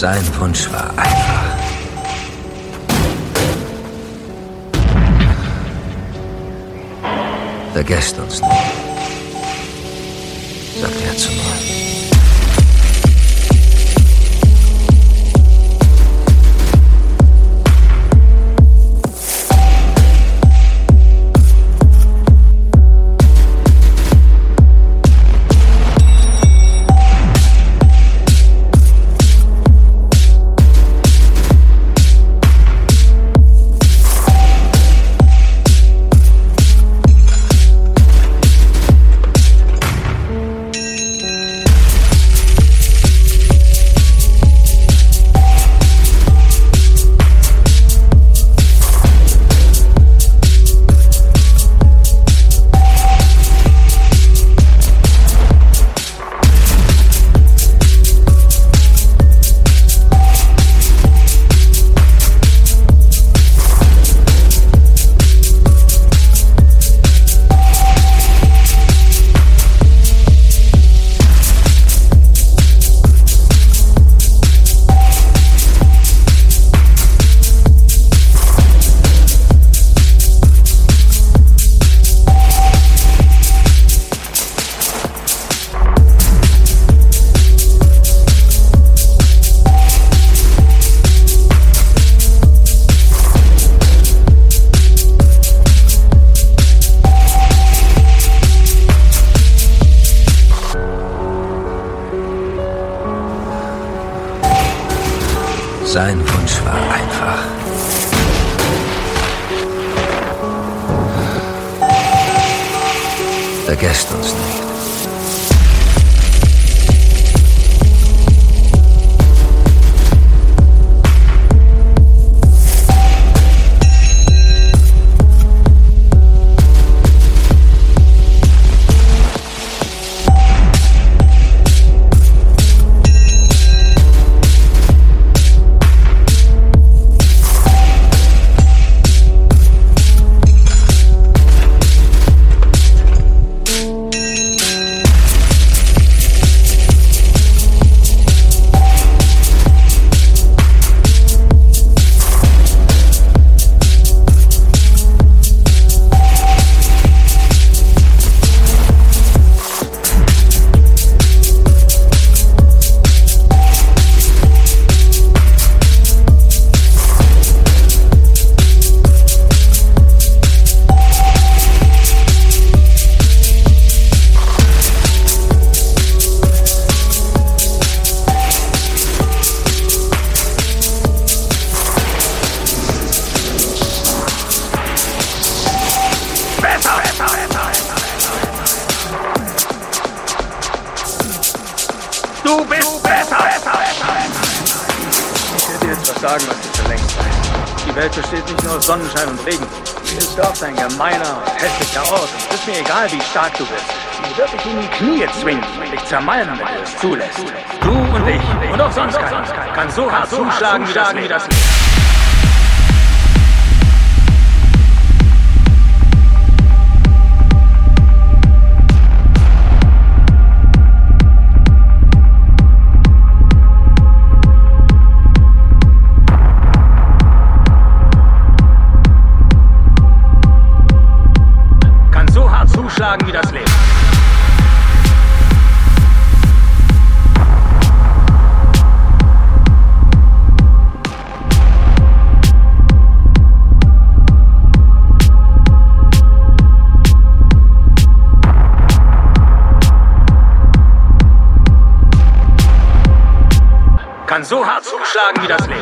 Sein Wunsch war einfach. Vergesst uns nicht, sagt er zu mir. Zermalmen, wenn du es zulässt. Du und ich und auch sonst keiner kann so hart zuschlagen wie das Leben. So hart zuschlagen wie das Leben.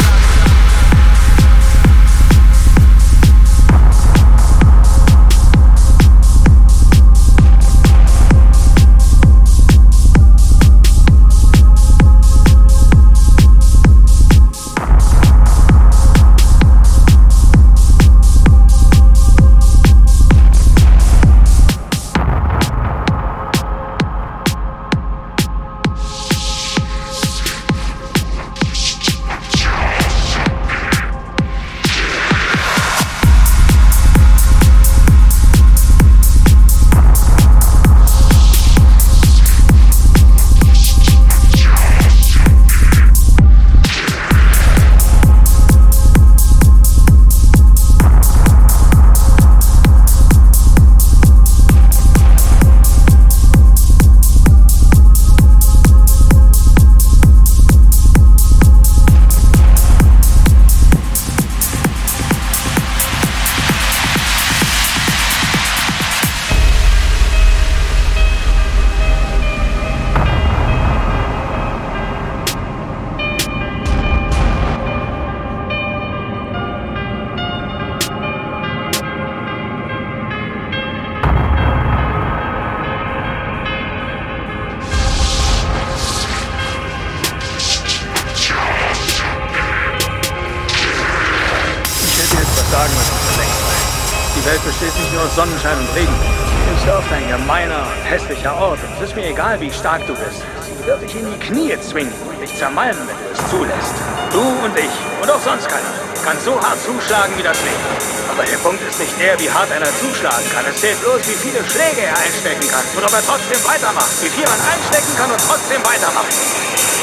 Egal, wie stark du bist. Sie wird dich in die Knie zwingen und dich zermalmen, wenn du es zulässt. Du und ich und auch sonst keiner kann so hart zuschlagen wie das Leben. Aber der Punkt ist nicht der, wie hart einer zuschlagen kann. Es zählt bloß, wie viele Schläge er einstecken kann und ob er trotzdem weitermacht. Wie viel man einstecken kann und trotzdem weitermacht.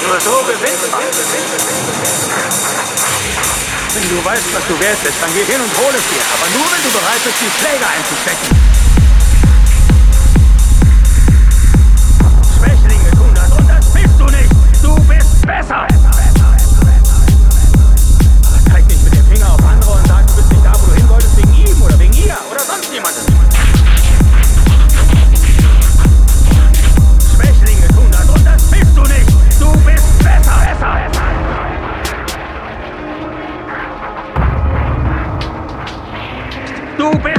Nur so gewinnt man. Wenn du weißt, was du wert bist, dann geh hin und hol es dir. Aber nur, wenn du bereit bist, die Schläge einzustecken. Besser. Zeig nicht mit dem Finger auf andere und sag, du bist nicht da, wo du hin wolltest, wegen ihm oder wegen ihr oder sonst jemandem. Schwächlinge tun das und das bist du nicht. Du bist besser. besser. Du bist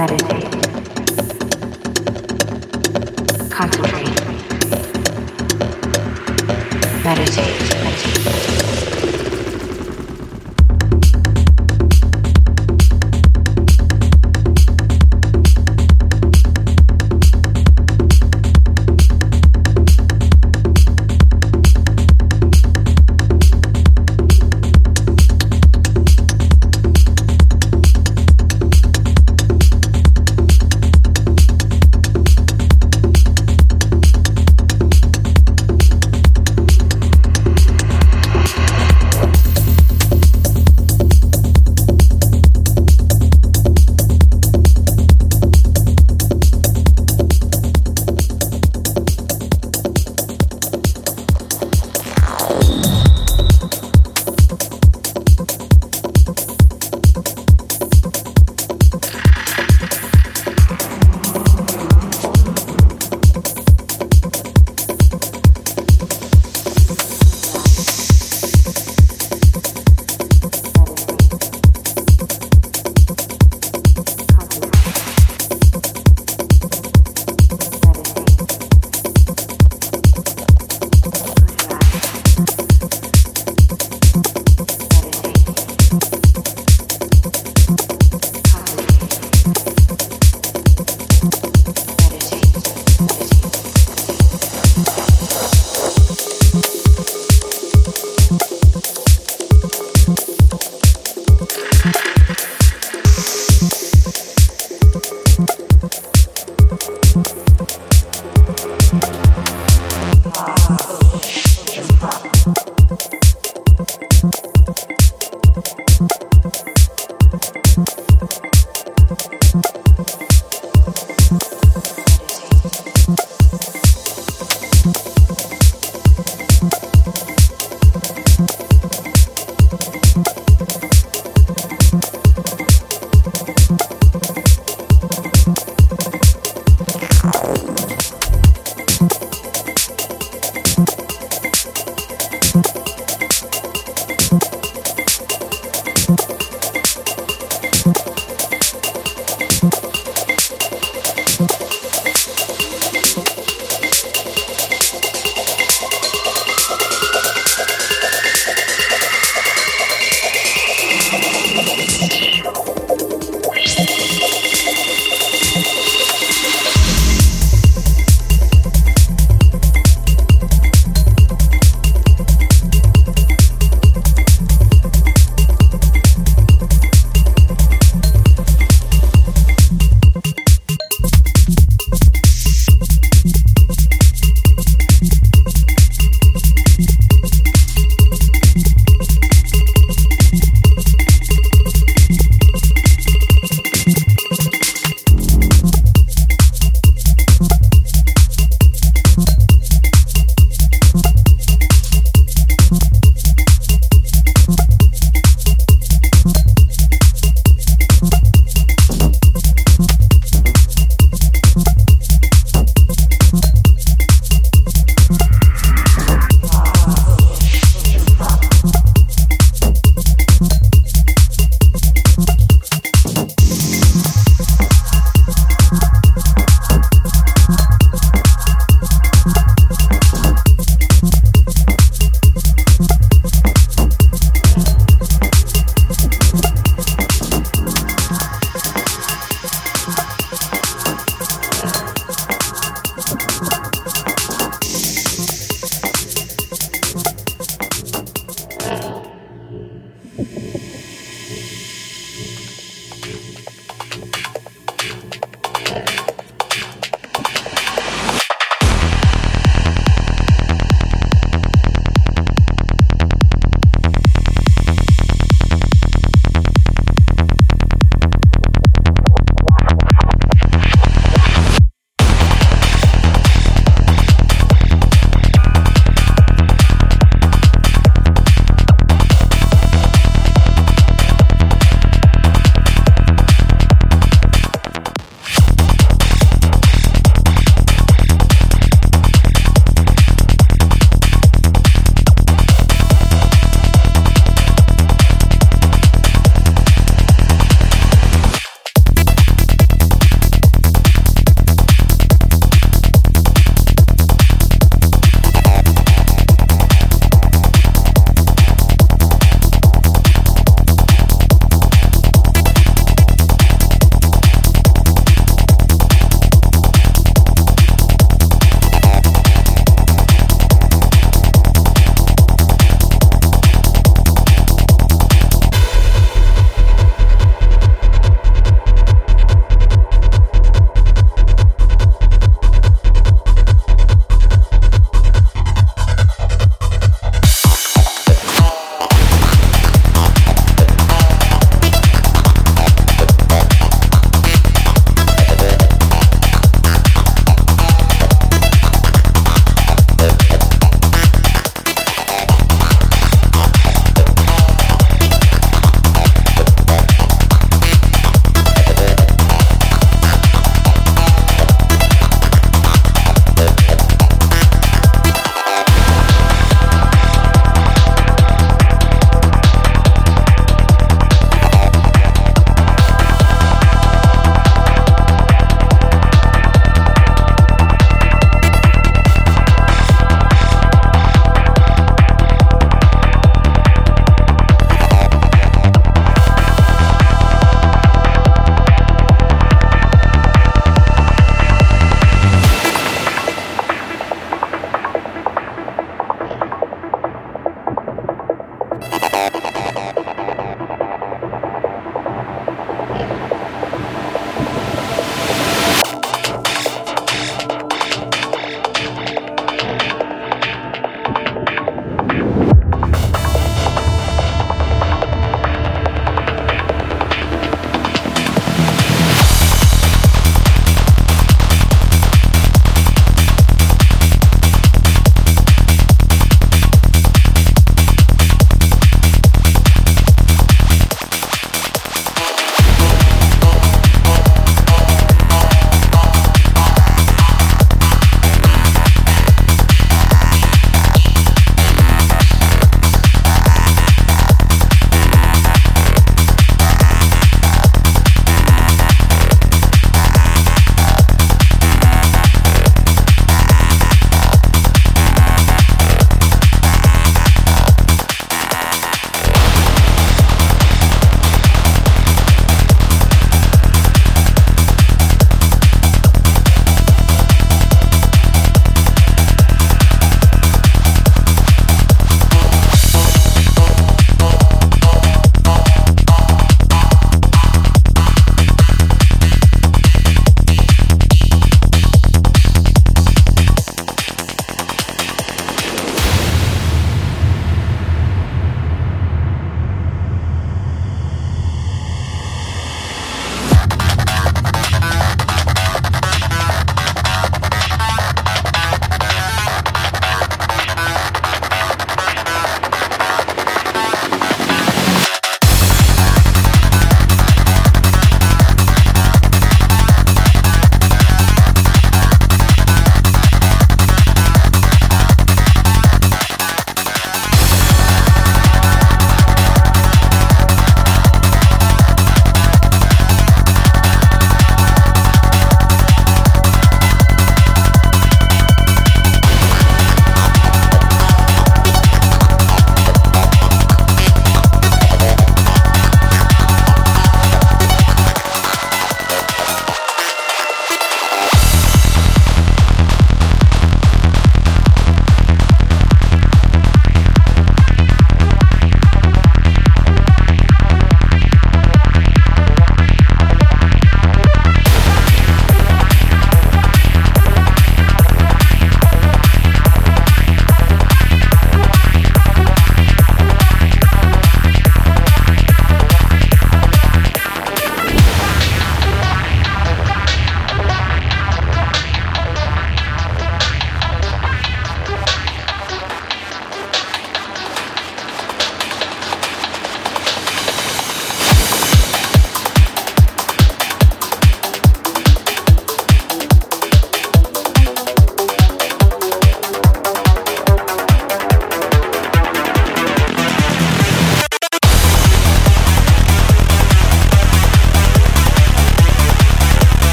Meditate. Concentrate. Meditate. Meditate.